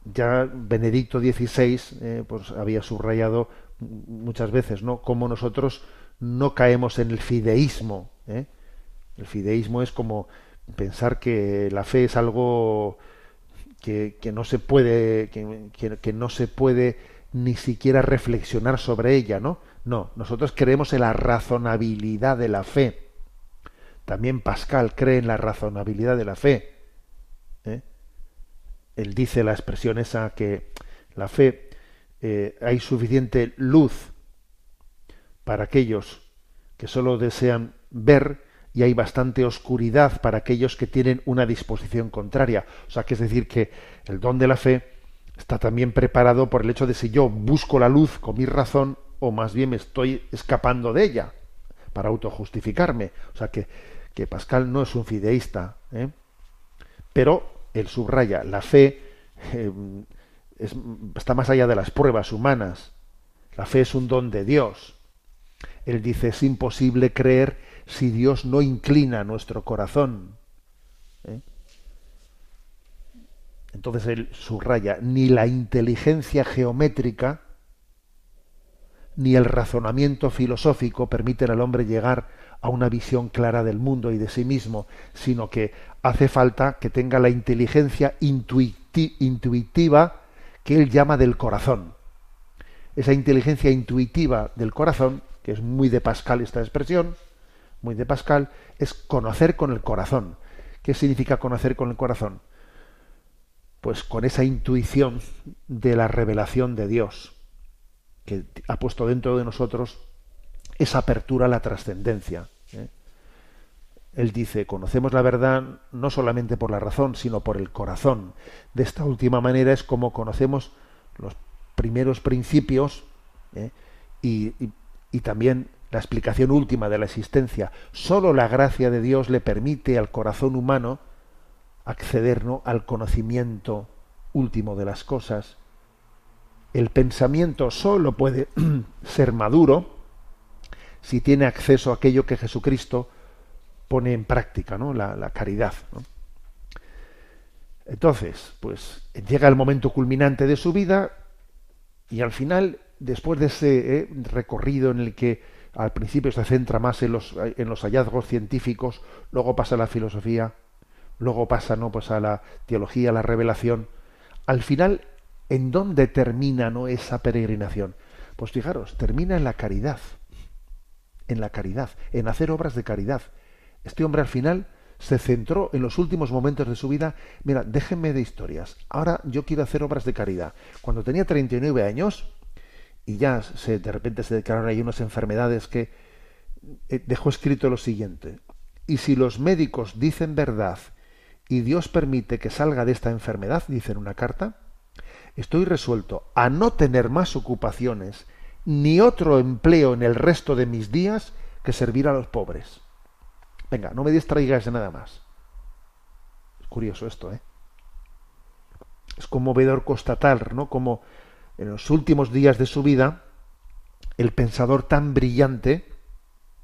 ya Benedicto XVI eh, pues había subrayado muchas veces, ¿no? Cómo nosotros no caemos en el fideísmo. ¿eh? El fideísmo es como pensar que la fe es algo que, no se puede, que, que, no se puede ni siquiera reflexionar sobre ella, ¿no? No, nosotros creemos en la razonabilidad de la fe. También Pascal cree en la razonabilidad de la fe. ¿eh? Él dice la expresión esa que la fe eh, hay suficiente luz para aquellos que solo desean ver y hay bastante oscuridad para aquellos que tienen una disposición contraria. O sea, que es decir, que el don de la fe está también preparado por el hecho de si yo busco la luz con mi razón o más bien me estoy escapando de ella para autojustificarme. O sea, que, que Pascal no es un fideísta, ¿eh? pero él subraya la fe. Eh, está más allá de las pruebas humanas. La fe es un don de Dios. Él dice, es imposible creer si Dios no inclina nuestro corazón. ¿eh? Entonces él subraya, ni la inteligencia geométrica, ni el razonamiento filosófico permiten al hombre llegar a una visión clara del mundo y de sí mismo, sino que hace falta que tenga la inteligencia intuitiva que él llama del corazón. Esa inteligencia intuitiva del corazón, que es muy de Pascal esta expresión, muy de Pascal, es conocer con el corazón. ¿Qué significa conocer con el corazón? Pues con esa intuición de la revelación de Dios, que ha puesto dentro de nosotros esa apertura a la trascendencia. ¿eh? Él dice, conocemos la verdad no solamente por la razón, sino por el corazón. De esta última manera es como conocemos los primeros principios ¿eh? y, también la explicación última de la existencia. Solo la gracia de Dios le permite al corazón humano acceder al conocimiento último de las cosas. El pensamiento solo puede ser maduro si tiene acceso a aquello que Jesucristo pone en práctica, ¿no? La, caridad. Entonces, pues llega el momento culminante de su vida y al final, después de ese eh, recorrido en el que al principio se centra más en los, en los hallazgos científicos, luego pasa a la filosofía, luego pasa ¿no? pues a la teología, a la revelación, al final, ¿en dónde termina ¿no? esa peregrinación? Pues fijaros, termina en la caridad, en la caridad, en hacer obras de caridad, este hombre al final se centró en los últimos momentos de su vida, mira, déjenme de historias, ahora yo quiero hacer obras de caridad. Cuando tenía 39 años, y ya se, de repente se declararon ahí unas enfermedades que eh, dejó escrito lo siguiente, y si los médicos dicen verdad y Dios permite que salga de esta enfermedad, dice en una carta, estoy resuelto a no tener más ocupaciones ni otro empleo en el resto de mis días que servir a los pobres. Venga, no me distraigas de nada más. Es curioso esto, ¿eh? Es conmovedor constatar, ¿no? Como en los últimos días de su vida, el pensador tan brillante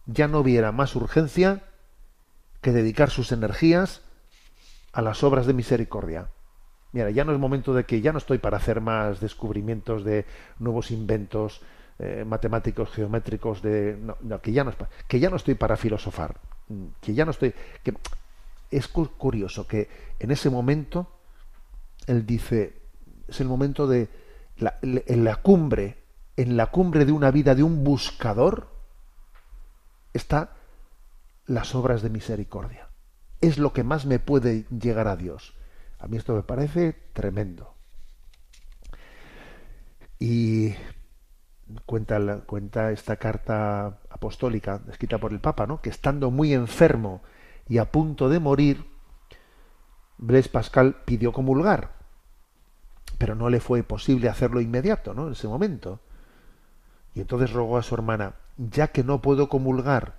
ya no viera más urgencia que dedicar sus energías a las obras de misericordia. Mira, ya no es momento de que ya no estoy para hacer más descubrimientos de nuevos inventos eh, matemáticos, geométricos, de no, que ya no que ya no estoy para filosofar que ya no estoy, que es curioso que en ese momento él dice, es el momento de en la cumbre, en la cumbre de una vida de un buscador, está las obras de misericordia. Es lo que más me puede llegar a Dios. A mí esto me parece tremendo. Y cuenta, cuenta esta carta apostólica escrita por el Papa, ¿no? que estando muy enfermo y a punto de morir, Blaise Pascal pidió comulgar, pero no le fue posible hacerlo inmediato, ¿no? En ese momento. Y entonces rogó a su hermana, ya que no puedo comulgar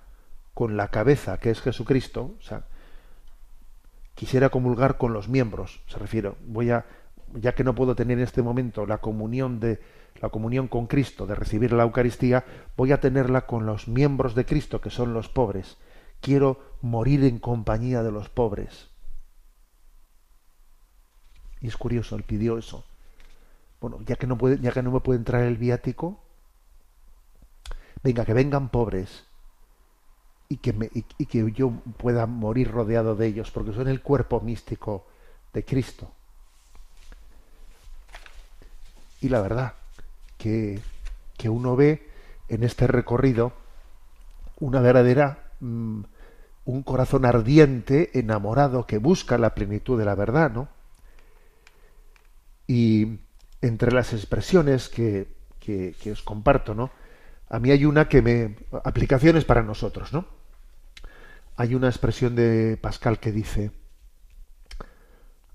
con la cabeza, que es Jesucristo, o sea, quisiera comulgar con los miembros, se refiere, voy a, ya que no puedo tener en este momento la comunión de la comunión con Cristo, de recibir la Eucaristía, voy a tenerla con los miembros de Cristo, que son los pobres. Quiero morir en compañía de los pobres. Y es curioso, él pidió eso. Bueno, ya que no, puede, ya que no me puede entrar el viático, venga, que vengan pobres y que, me, y, que yo pueda morir rodeado de ellos, porque son el cuerpo místico de Cristo. Y la verdad, que, que uno ve en este recorrido una verdadera, mm, un corazón ardiente, enamorado, que busca la plenitud de la verdad, ¿no? Y entre las expresiones que, que, os comparto, ¿no? A mí hay una que me. aplicaciones para nosotros, ¿no? Hay una expresión de Pascal que dice.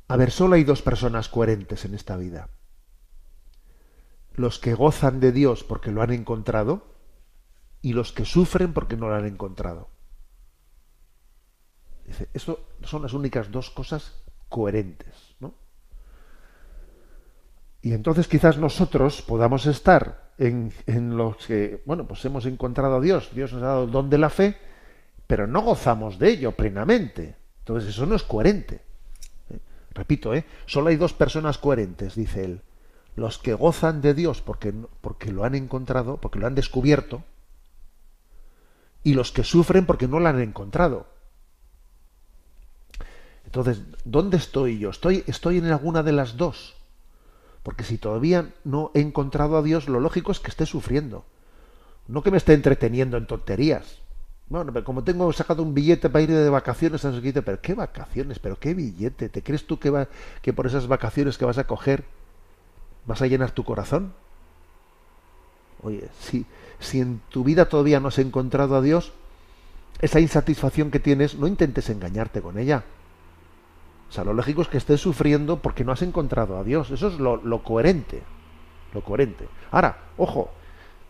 A ver, solo hay dos personas coherentes en esta vida. Los que gozan de Dios porque lo han encontrado y los que sufren porque no lo han encontrado. Dice, esto son las únicas dos cosas coherentes. Y entonces quizás nosotros podamos estar en, en los que, bueno, pues hemos encontrado a Dios, Dios nos ha dado el don de la fe, pero no gozamos de ello plenamente. Entonces eso no es coherente. ¿Eh? Repito, ¿eh? solo hay dos personas coherentes, dice él. Los que gozan de Dios porque, porque lo han encontrado, porque lo han descubierto, y los que sufren porque no lo han encontrado. Entonces, ¿dónde estoy yo? ¿Estoy, estoy en alguna de las dos? Porque si todavía no he encontrado a Dios, lo lógico es que esté sufriendo. No que me esté entreteniendo en tonterías. Bueno, pero como tengo sacado un billete para ir de vacaciones, pero ¿qué vacaciones? ¿Pero qué billete? ¿Te crees tú que, va, que por esas vacaciones que vas a coger vas a llenar tu corazón? Oye, si, si en tu vida todavía no has encontrado a Dios, esa insatisfacción que tienes, no intentes engañarte con ella. O sea, lo lógico es que estés sufriendo porque no has encontrado a Dios. Eso es lo, coherente. Lo coherente. Ahora, ojo,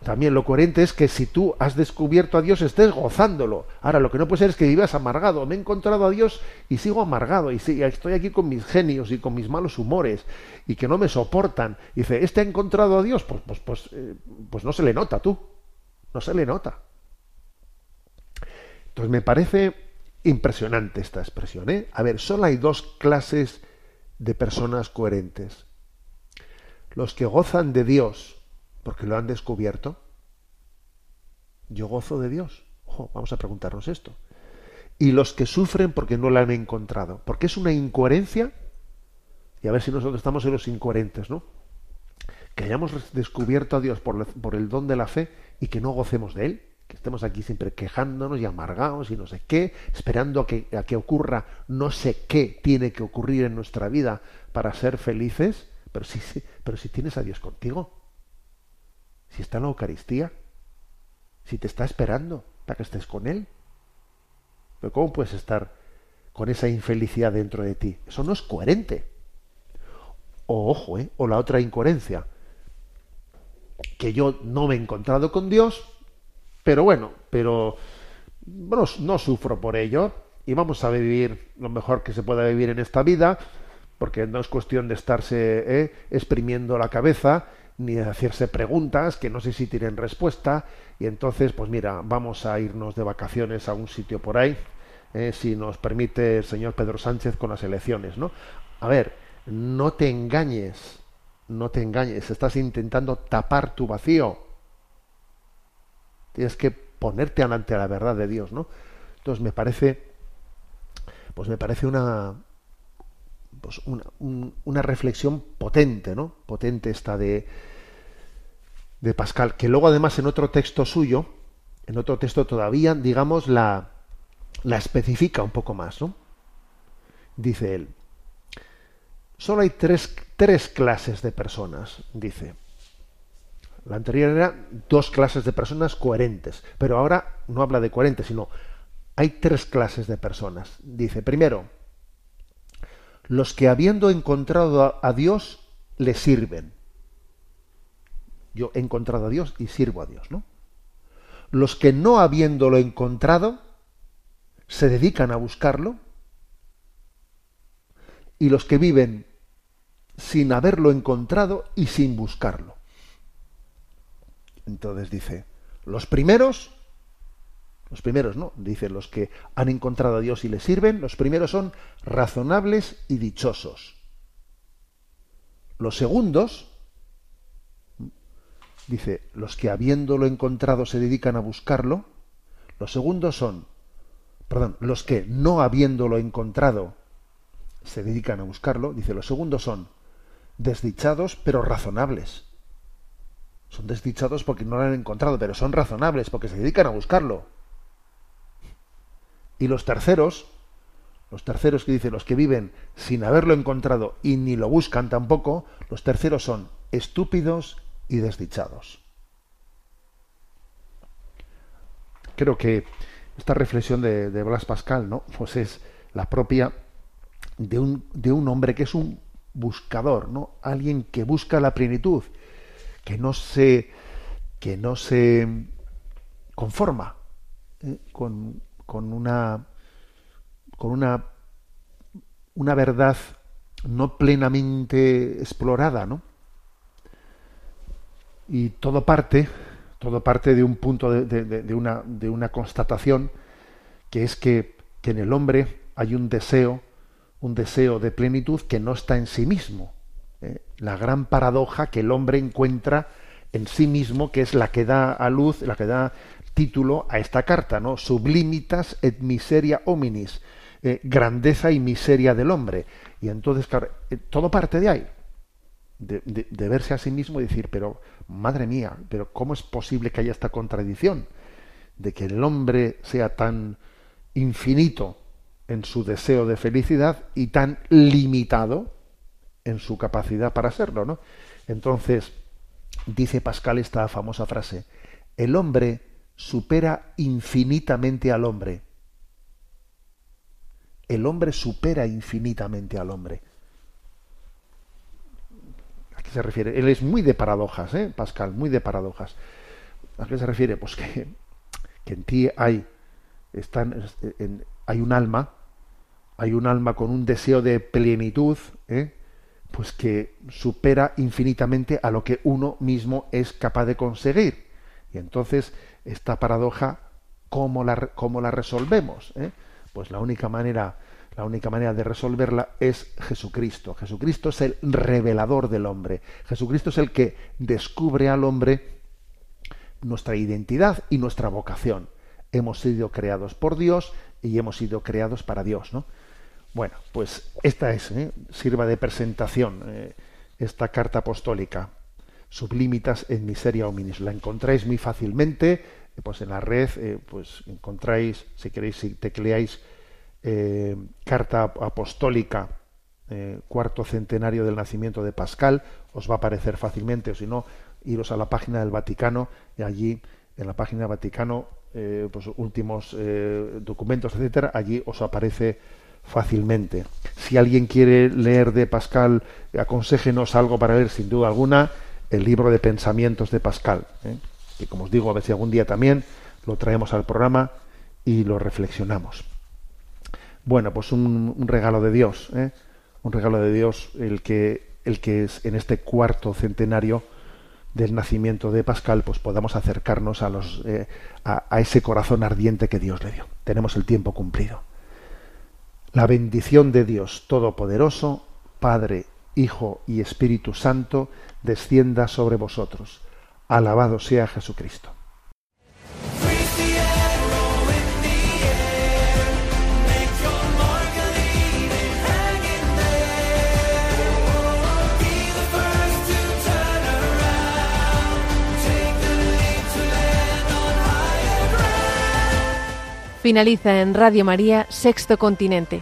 también lo coherente es que si tú has descubierto a Dios estés gozándolo. Ahora, lo que no puede ser es que vivas amargado. Me he encontrado a Dios y sigo amargado. Y estoy aquí con mis genios y con mis malos humores y que no me soportan. Y dice, ¿este ha encontrado a Dios? Pues, pues, pues, eh, pues no se le nota tú. No se le nota. Entonces me parece Impresionante esta expresión, ¿eh? A ver, solo hay dos clases de personas coherentes. Los que gozan de Dios porque lo han descubierto. Yo gozo de Dios. vamos a preguntarnos esto. Y los que sufren porque no lo han encontrado. Porque es una incoherencia. Y a ver si nosotros estamos en los incoherentes, ¿no? Que hayamos descubierto a Dios por, por el don de la fe y que no gocemos de Él que estemos aquí siempre quejándonos y amargados y no sé qué, esperando a que, a que ocurra no sé qué tiene que ocurrir en nuestra vida para ser felices, pero si, pero si tienes a Dios contigo, si está en la Eucaristía, si te está esperando para que estés con Él, pero ¿cómo puedes estar con esa infelicidad dentro de ti? Eso no es coherente. O ojo, ¿eh? o la otra incoherencia, que yo no me he encontrado con Dios, pero bueno, pero no sufro por ello y vamos a vivir lo mejor que se pueda vivir en esta vida, porque no es cuestión de estarse eh, exprimiendo la cabeza ni hacerse preguntas que no sé si tienen respuesta. Y entonces pues mira vamos a irnos de vacaciones a un sitio por ahí eh, si nos permite el señor Pedro Sánchez con las elecciones no a ver no te engañes no te engañes estás intentando tapar tu vacío. Tienes que ponerte ante la verdad de Dios, ¿no? Entonces me parece, pues me parece una, pues una, una reflexión potente, ¿no? Potente esta de, de Pascal, que luego además en otro texto suyo, en otro texto todavía, digamos, la, la especifica un poco más, ¿no? Dice él, solo hay tres, tres clases de personas, dice. La anterior era dos clases de personas coherentes, pero ahora no habla de coherentes, sino hay tres clases de personas. Dice, primero, los que habiendo encontrado a, Dios le sirven. Yo he encontrado a Dios y sirvo a Dios, ¿no? Los que no habiéndolo encontrado se dedican a buscarlo y los que viven sin haberlo encontrado y sin buscarlo. Entonces dice, los primeros, los primeros no, dice los que han encontrado a Dios y le sirven, los primeros son razonables y dichosos. Los segundos, dice, los que habiéndolo encontrado se dedican a buscarlo, los segundos son, perdón, los que no habiéndolo encontrado se dedican a buscarlo, dice, los segundos son desdichados pero razonables. Son desdichados porque no lo han encontrado, pero son razonables porque se dedican a buscarlo. Y los terceros, los terceros que dicen los que viven sin haberlo encontrado y ni lo buscan tampoco, los terceros son estúpidos y desdichados. Creo que esta reflexión de, de Blas Pascal, ¿no? Pues es la propia de un, de un hombre que es un buscador, ¿no? Alguien que busca la plenitud, que no se, que no se conforma ¿eh? con, con, una con una una verdad no plenamente explorada, ¿no? Y todo parte, todo parte de un punto de, de, una, de una constatación que es que, que en el hombre hay un deseo un deseo de plenitud que no está en sí mismo. ¿eh? La gran paradoja que el hombre encuentra en sí mismo, que es la que da a luz, la que da título a esta carta, ¿no? Sublimitas et miseria hominis, eh, grandeza y miseria del hombre. Y entonces, claro, eh, todo parte de ahí, de, de, verse a sí mismo y decir, pero madre mía, pero ¿cómo es posible que haya esta contradicción? De que el hombre sea tan infinito en su deseo de felicidad y tan limitado en su capacidad para serlo, ¿no? Entonces, dice Pascal esta famosa frase, el hombre supera infinitamente al hombre. El hombre supera infinitamente al hombre. ¿A qué se refiere? Él es muy de paradojas, ¿eh? Pascal, muy de paradojas. ¿A qué se refiere? Pues que, que en ti hay, hay un alma, hay un alma con un deseo de plenitud, ¿eh? pues que supera infinitamente a lo que uno mismo es capaz de conseguir. Y entonces, esta paradoja, ¿cómo la, cómo la resolvemos? ¿Eh? Pues la única manera, la única manera de resolverla es Jesucristo. Jesucristo es el revelador del hombre. Jesucristo es el que descubre al hombre nuestra identidad y nuestra vocación. Hemos sido creados por Dios y hemos sido creados para Dios, ¿no? Bueno, pues esta es, ¿eh? sirva de presentación eh, esta carta apostólica, Sublimitas en Miseria Hominis. La encontráis muy fácilmente, eh, pues en la red, pues encontráis, si queréis, si tecleáis carta apostólica, cuarto centenario del nacimiento de Pascal, os va a aparecer fácilmente, o si no, iros a la página del Vaticano y allí, en la página del Vaticano, pues últimos documentos, etcétera, allí os aparece fácilmente. Si alguien quiere leer de Pascal, aconséjenos algo para leer, sin duda alguna, el libro de pensamientos de Pascal, ¿eh? que como os digo, a si algún día también lo traemos al programa y lo reflexionamos. Bueno, pues un, regalo de Dios, ¿eh? un regalo de Dios el que, el que es en este cuarto centenario del nacimiento de Pascal, pues podamos acercarnos a, los, eh, a ese corazón ardiente que Dios le dio. Tenemos el tiempo cumplido. La bendición de Dios Todopoderoso, Padre, Hijo y Espíritu Santo, descienda sobre vosotros. Alabado sea Jesucristo. Finaliza en Radio María Sexto Continente,